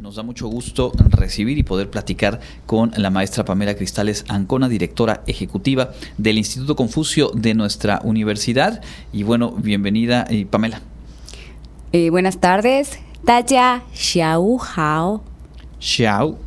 Nos da mucho gusto recibir y poder platicar con la maestra Pamela Cristales Ancona, directora ejecutiva del Instituto Confucio de nuestra universidad. Y bueno, bienvenida, eh, Pamela. Eh, buenas tardes. Taya Xiao Hao. Xiao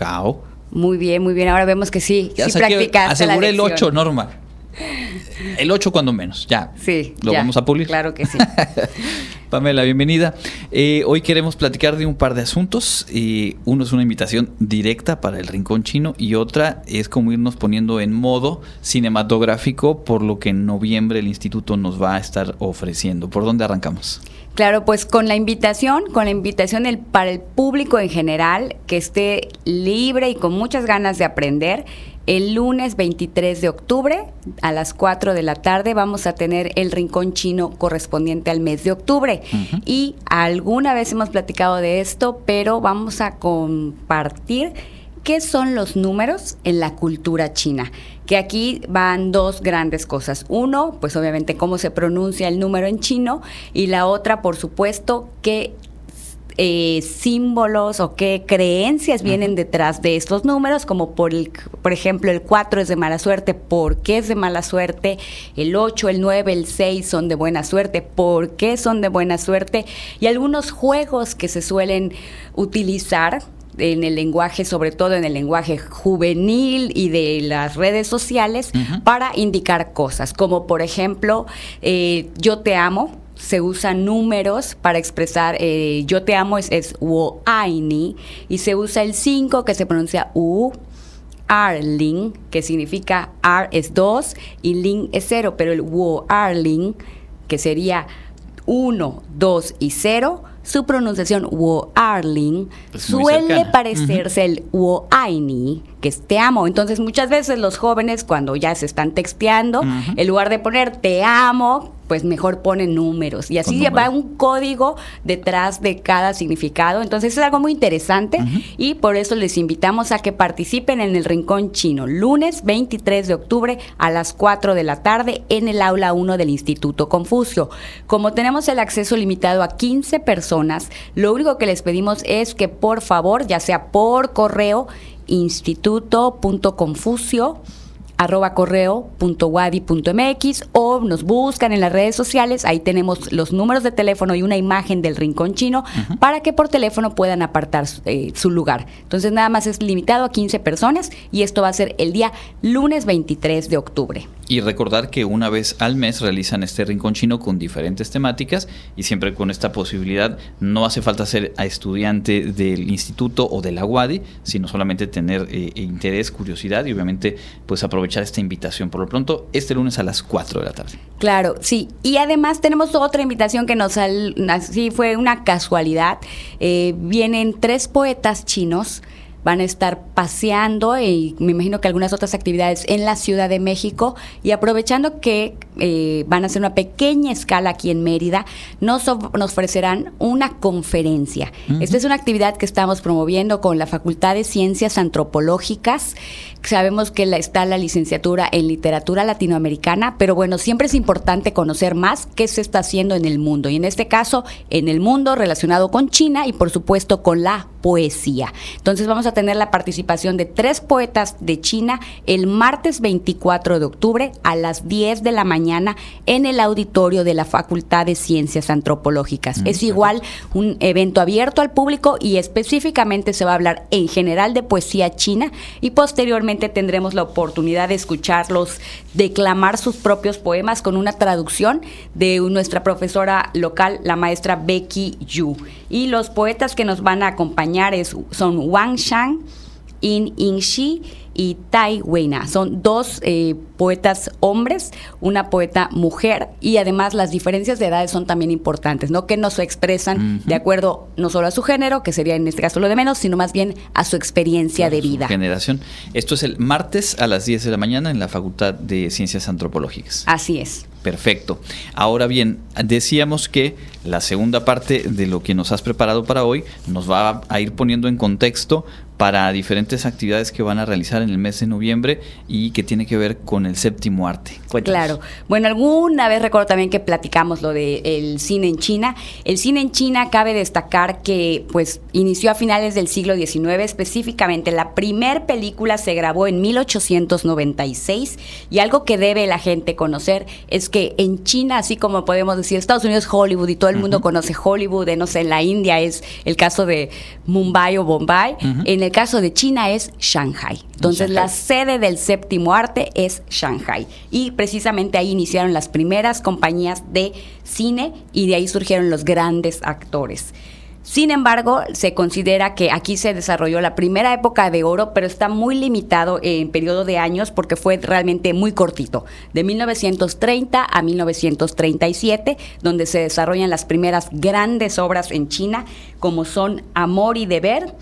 Hao. Muy bien, muy bien. Ahora vemos que sí, Ya sí practicaste la aseguré el lección. 8, Norma. El 8 cuando menos, ya. Sí. Lo ya. vamos a pulir. Claro que sí. Pamela, bienvenida. Eh, hoy queremos platicar de un par de asuntos. Eh, uno es una invitación directa para el Rincón Chino y otra es como irnos poniendo en modo cinematográfico por lo que en noviembre el instituto nos va a estar ofreciendo. ¿Por dónde arrancamos? Claro, pues con la invitación, con la invitación el- para el público en general que esté libre y con muchas ganas de aprender. El lunes 23 de octubre a las 4 de la tarde vamos a tener el rincón chino correspondiente al mes de octubre. Y alguna vez hemos platicado de esto, pero vamos a compartir qué son los números en la cultura china. Que aquí van dos grandes cosas. Uno, pues obviamente cómo se pronuncia el número en chino y la otra, por supuesto, qué eh, símbolos o qué creencias vienen detrás de estos números, como por, el, por ejemplo el 4 es de mala suerte, ¿por qué es de mala suerte? El 8, el 9, el 6 son de buena suerte, ¿por qué son de buena suerte? Y algunos juegos que se suelen utilizar en el lenguaje, sobre todo en el lenguaje juvenil y de las redes sociales, para indicar cosas, como por ejemplo, eh, yo te amo, se usan números para expresar eh, yo te amo, es, es wo ai ni, y se usa el 5 que se pronuncia u, Arling, que significa ar es 2 y ling es 0, pero el wo Arling, que sería 1, 2 y 0, su pronunciación wo Arling suele parecerse el wo Aini, que es te amo. Entonces, muchas veces los jóvenes, cuando ya se están texteando, en lugar de poner te amo, pues mejor ponen números. Y así va un código detrás de cada significado. Entonces, es algo muy interesante y por eso les invitamos a que participen en el Rincón Chino, lunes 23 de octubre a las 4 de la tarde en el aula 1 del Instituto Confucio. Como tenemos el acceso limitado a 15 personas, lo único que les pedimos es que por favor, ya sea por correo, instituto.confucio arroba correo punto wadi punto mx o nos buscan en las redes sociales, ahí tenemos los números de teléfono y una imagen del rincón chino para que por teléfono puedan apartar eh, su lugar. Entonces nada más es limitado a 15 personas y esto va a ser el día lunes 23 de octubre. Y recordar que una vez al mes realizan este rincón chino con diferentes temáticas y siempre con esta posibilidad no hace falta ser estudiante del instituto o de la UADI, sino solamente tener eh, interés, curiosidad y obviamente pues aprovechar esta invitación. Por lo pronto, este lunes a las 4 de la tarde. Claro, sí. Y además tenemos otra invitación que nos así fue una casualidad. Eh, vienen tres poetas chinos. Van a estar paseando y me imagino que algunas otras actividades en la Ciudad de México y aprovechando que eh, van a hacer una pequeña escala aquí en Mérida, nos, nos ofrecerán una conferencia. Esta es una actividad que estamos promoviendo con la Facultad de Ciencias Antropológicas. Sabemos que la- está la licenciatura en literatura latinoamericana, pero bueno, siempre es importante conocer más qué se está haciendo en el mundo. Y en este caso, en el mundo relacionado con China y por supuesto con la poesía. Entonces vamos a tener la participación de tres poetas de China el martes 24 de octubre a las 10 de la mañana en el auditorio de la Facultad de Ciencias Antropológicas. Mm, es igual un evento abierto al público y específicamente se va a hablar en general de poesía china y posteriormente tendremos la oportunidad de escucharlos declamar sus propios poemas con una traducción de nuestra profesora local, la maestra Becky Yu. Y los poetas que nos van a acompañar son Wang Shang, In Ingshi y Tai Weina. Son dos eh, poetas hombres, una poeta mujer y además las diferencias de edades son también importantes, ¿no? Que no se expresan de acuerdo no solo a su género, que sería en este caso lo de menos, sino más bien a su experiencia de vida. Generación. Esto es el martes a las 10 de la mañana en la Facultad de Ciencias Antropológicas. Así es. Perfecto. Ahora bien, decíamos que la segunda parte de lo que nos has preparado para hoy nos va a ir poniendo en contexto para diferentes actividades que van a realizar en el mes de noviembre y que tiene que ver con el séptimo arte. Claro. Bueno, alguna vez recuerdo también que platicamos lo del cine en China. El cine en China cabe destacar que pues inició a finales del siglo XIX, específicamente la primer película se grabó en 1896 y algo que debe la gente conocer es que en China, así como podemos decir Estados Unidos Hollywood y todo el mundo conoce Hollywood, de no sé, en la India es el caso de Mumbai o Bombay, en el el caso de China es Shanghai. Entonces la sede del séptimo arte es Shanghai. Y precisamente ahí iniciaron las primeras compañías de cine y de ahí surgieron los grandes actores. Sin embargo, se considera que aquí se desarrolló la primera época de oro, pero está muy limitado en periodo de años porque fue realmente muy cortito, de 1930 a 1937, donde se desarrollan las primeras grandes obras en China, como son Amor y Deber,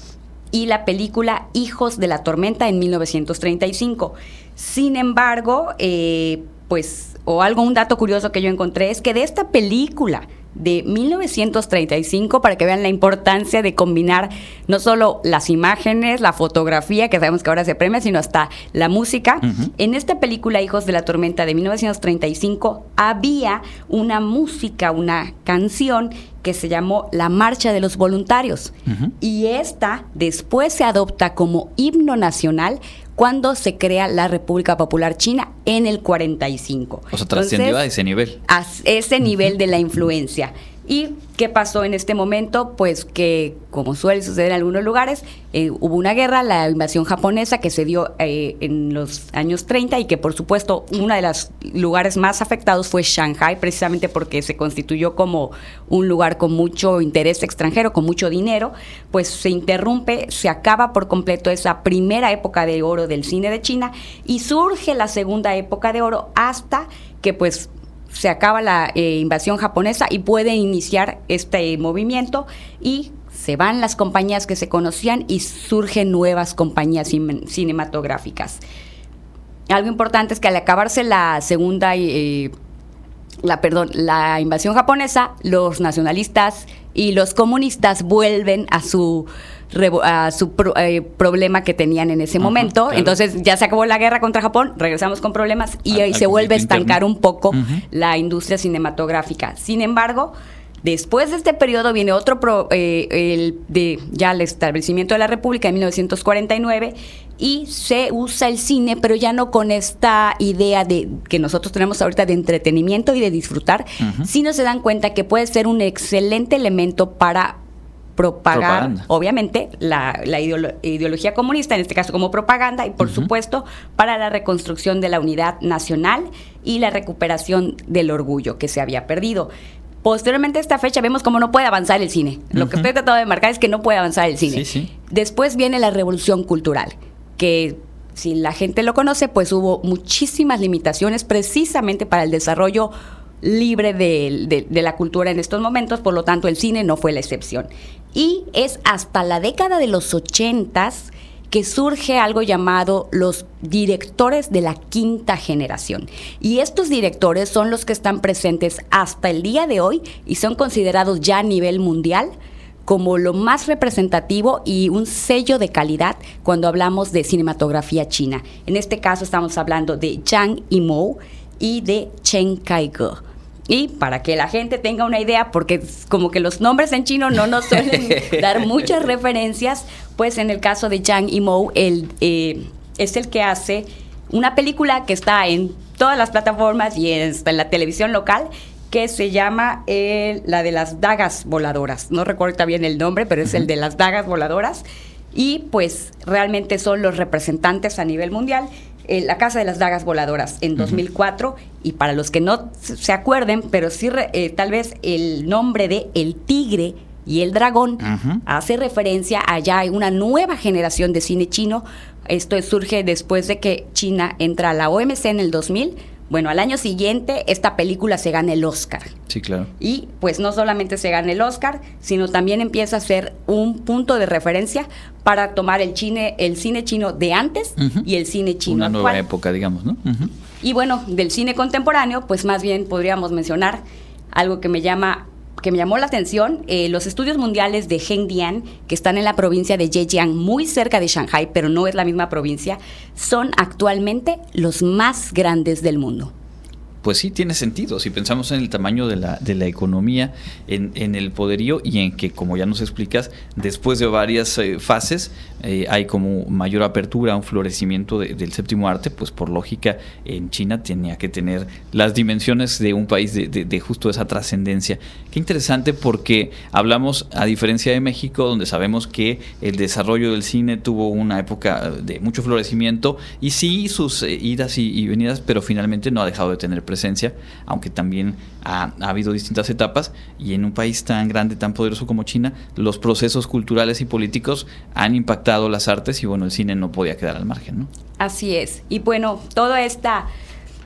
y la película Hijos de la Tormenta en 1935. Sin embargo, eh, pues, o algo, un dato curioso que yo encontré es que de esta película de 1935 para que vean la importancia de combinar no solo las imágenes, la fotografía, que sabemos que ahora se premia, sino hasta la música. En esta película Hijos de la Tormenta de 1935 había una música, una canción que se llamó La Marcha de los Voluntarios. Y esta después se adopta como himno nacional cuando se crea la República Popular China en el 45. O sea, trascendió a ese nivel. A ese nivel de la influencia. ¿Y qué pasó en este momento? Pues que, como suele suceder en algunos lugares, eh, hubo una guerra, la invasión japonesa que se dio eh, en los años 30 y que, por supuesto, uno de los lugares más afectados fue Shanghai, precisamente porque se constituyó como un lugar con mucho interés extranjero, con mucho dinero, pues se interrumpe, se acaba por completo esa primera época de oro del cine de China y surge la segunda época de oro hasta que pues se acaba la eh, invasión japonesa y puede iniciar este movimiento y se van las compañías que se conocían y surgen nuevas compañías cinematográficas. Algo importante es que al acabarse la segunda eh, la perdón, la invasión japonesa, los nacionalistas y los comunistas vuelven a su a su eh, problema que tenían en ese momento. Entonces ya se acabó la guerra contra Japón, regresamos con problemas y ahí se vuelve a estancar un poco la industria cinematográfica. Sin embargo, Después de este periodo viene otro, eh, el de ya el establecimiento de la República en 1949 y se usa el cine, pero ya no con esta idea de que nosotros tenemos ahorita de entretenimiento y de disfrutar, sino se dan cuenta que puede ser un excelente elemento para propagar, obviamente, la, ideología comunista, en este caso como propaganda, y por supuesto, para la reconstrucción de la unidad nacional y la recuperación del orgullo que se había perdido. Posteriormente a esta fecha vemos cómo no puede avanzar el cine. Lo que estoy tratando de marcar es que no puede avanzar el cine. Después viene la revolución cultural, que si la gente lo conoce, pues hubo muchísimas limitaciones precisamente para el desarrollo libre de, la cultura en estos momentos, por lo tanto el cine no fue la excepción. Y es hasta la década de los ochentas que surge algo llamado los directores de la quinta generación. Y estos directores son los que están presentes hasta el día de hoy y son considerados ya a nivel mundial como lo más representativo y un sello de calidad cuando hablamos de cinematografía china. En este caso estamos hablando de Zhang Yimou y de Chen Kaige. Y para que la gente tenga una idea, porque como que los nombres en chino no nos suelen dar muchas referencias, pues en el caso de Zhang Yimou, él eh, es el que hace una película que está en todas las plataformas y en, la televisión local, que se llama eh, la de las dagas voladoras. No recuerdo bien el nombre, pero es el de las dagas voladoras. Y pues realmente son los representantes a nivel mundial. Eh, la Casa de las Dagas Voladoras en 2004 y para los que no se acuerden, pero sí eh, tal vez el nombre de El Tigre y el Dragón hace referencia a ya una nueva generación de cine chino. Esto surge después de que China entra a la OMC en el 2000 bueno, al año siguiente esta película se gana el Oscar. Sí, claro. Y pues no solamente se gana el Oscar, sino también empieza a ser un punto de referencia para tomar el cine, el cine chino de antes y el cine chino Una nueva época, digamos, ¿no? Y bueno, del cine contemporáneo, pues más bien podríamos mencionar algo que me llama que me llamó la atención, eh, los estudios mundiales de Hengdian, que están en la provincia de Zhejiang, muy cerca de Shanghai, pero no es la misma provincia, son actualmente los más grandes del mundo pues sí tiene sentido. Si pensamos en el tamaño de la, de la economía, en, el poderío y en que, como ya nos explicas, después de varias eh, fases eh, hay como mayor apertura, un florecimiento del séptimo arte, pues por lógica en China tenía que tener las dimensiones de un país de, de justo esa trascendencia. Qué interesante porque hablamos, a diferencia de México, donde sabemos que el desarrollo del cine tuvo una época de mucho florecimiento y sí sus eh, idas y, venidas, pero finalmente no ha dejado de tener presencia aunque también ha, habido distintas etapas, y en un país tan grande, tan poderoso como China, los procesos culturales y políticos han impactado las artes y bueno, el cine no podía quedar al margen. ¿no? Así es. Y bueno, toda esta...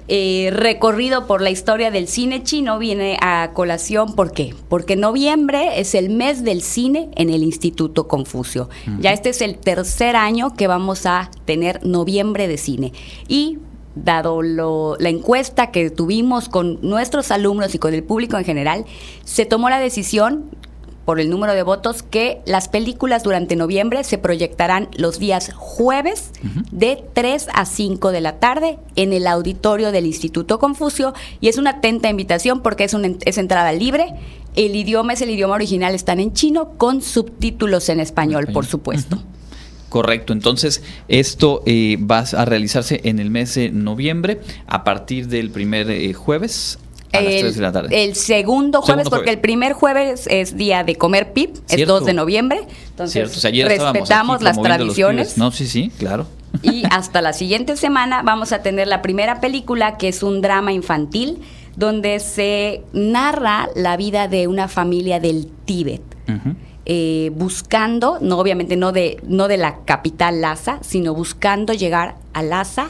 Eh, recorrido por la historia del cine chino viene a colación. ¿Por qué? Porque noviembre es el mes del cine en el Instituto Confucio. Ya este es el tercer año que vamos a tener noviembre de cine. Y dado la encuesta que tuvimos con nuestros alumnos y con el público en general, se tomó la decisión por el número de votos que las películas durante noviembre se proyectarán los días jueves de 3 a 5 de la tarde en el auditorio del Instituto Confucio. Y es una atenta invitación porque es, una, es entrada libre. El idioma es el idioma original, están en chino con subtítulos en español, por supuesto. Correcto, entonces esto eh, va a realizarse en el mes de noviembre a partir del primer eh, jueves a las 3 de la tarde. El segundo jueves, porque el primer jueves es día de comer pip, es 2 de noviembre. Entonces, respetamos las tradiciones. no, sí, sí, claro. Y hasta la siguiente semana vamos a tener la primera película, que es un drama infantil, donde se narra la vida de una familia del Tíbet. Eh, buscando, no obviamente no de, no de la capital Lhasa, sino buscando llegar a Lhasa,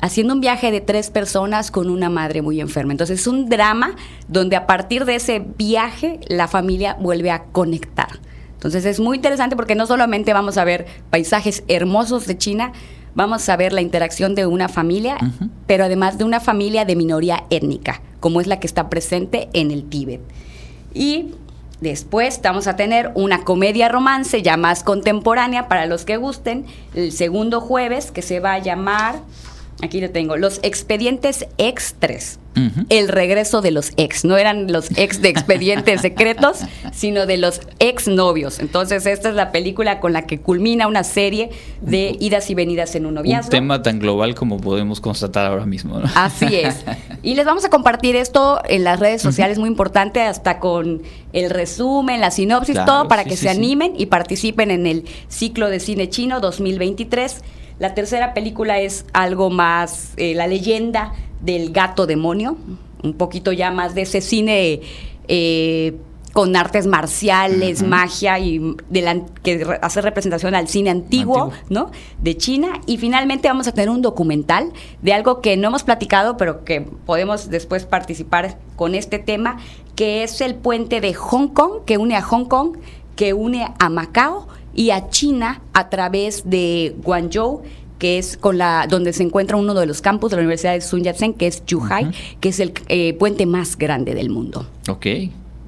haciendo un viaje de tres personas con una madre muy enferma. Entonces es un drama donde a partir de ese viaje la familia vuelve a conectar. Entonces es muy interesante porque no solamente vamos a ver paisajes hermosos de China, vamos a ver la interacción de una familia, pero además de una familia de minoría étnica, como es la que está presente en el Tíbet. Y Después vamos a tener una comedia romance ya más contemporánea para los que gusten, el segundo jueves que se va a llamar, aquí lo tengo, Los Expedientes Extres el regreso de los ex. No eran los ex de expedientes secretos, sino de los ex novios. Entonces, esta es la película con la que culmina una serie de idas y venidas en un noviazgo. Un tema tan global como podemos constatar ahora mismo. Así es. Y les vamos a compartir esto en las redes sociales, muy importante, hasta con el resumen, la sinopsis, todo para que se animen y participen en el ciclo de cine chino 2023. La tercera película es algo más, eh, la leyenda del gato demonio, un poquito ya más de ese cine eh, con artes marciales, magia y de que hace representación al cine antiguo, ¿no? De China. Y finalmente vamos a tener un documental de algo que no hemos platicado, pero que podemos después participar con este tema, que es el puente de Hong Kong, que une a Hong Kong, que une a Macao y a China a través de Guangzhou que es con la donde se encuentra uno de los campus de la Universidad de Sun Yat-sen, que es Zhuhai, que es el eh, puente más grande del mundo. Ok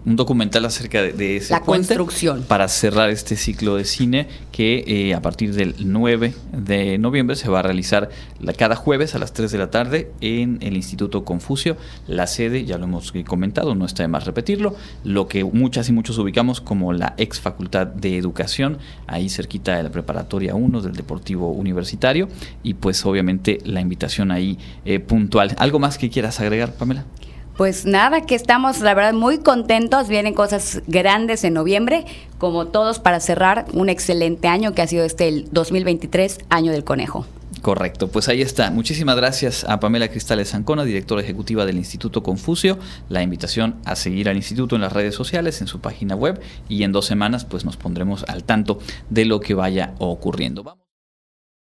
un documental acerca de, de ese la construcción para cerrar este ciclo de cine que eh, a partir del 9 de noviembre se va a realizar cada jueves a las 3 de la tarde en el Instituto Confucio. La sede, ya lo hemos comentado, no está de más repetirlo, lo que muchas y muchos ubicamos como la ex Facultad de Educación, ahí cerquita de la Preparatoria 1 del Deportivo Universitario y pues obviamente la invitación ahí eh, puntual. ¿Algo más que quieras agregar, Pamela? Pues nada, que estamos la verdad muy contentos, vienen cosas grandes en noviembre, como todos para cerrar un excelente año que ha sido este el 2023, año del conejo. Correcto, pues ahí está. Muchísimas gracias a Pamela Cristales Zancona, directora ejecutiva del Instituto Confucio. La invitación a seguir al instituto en las redes sociales, en su página web y en dos semanas pues nos pondremos al tanto de lo que vaya ocurriendo. Vamos.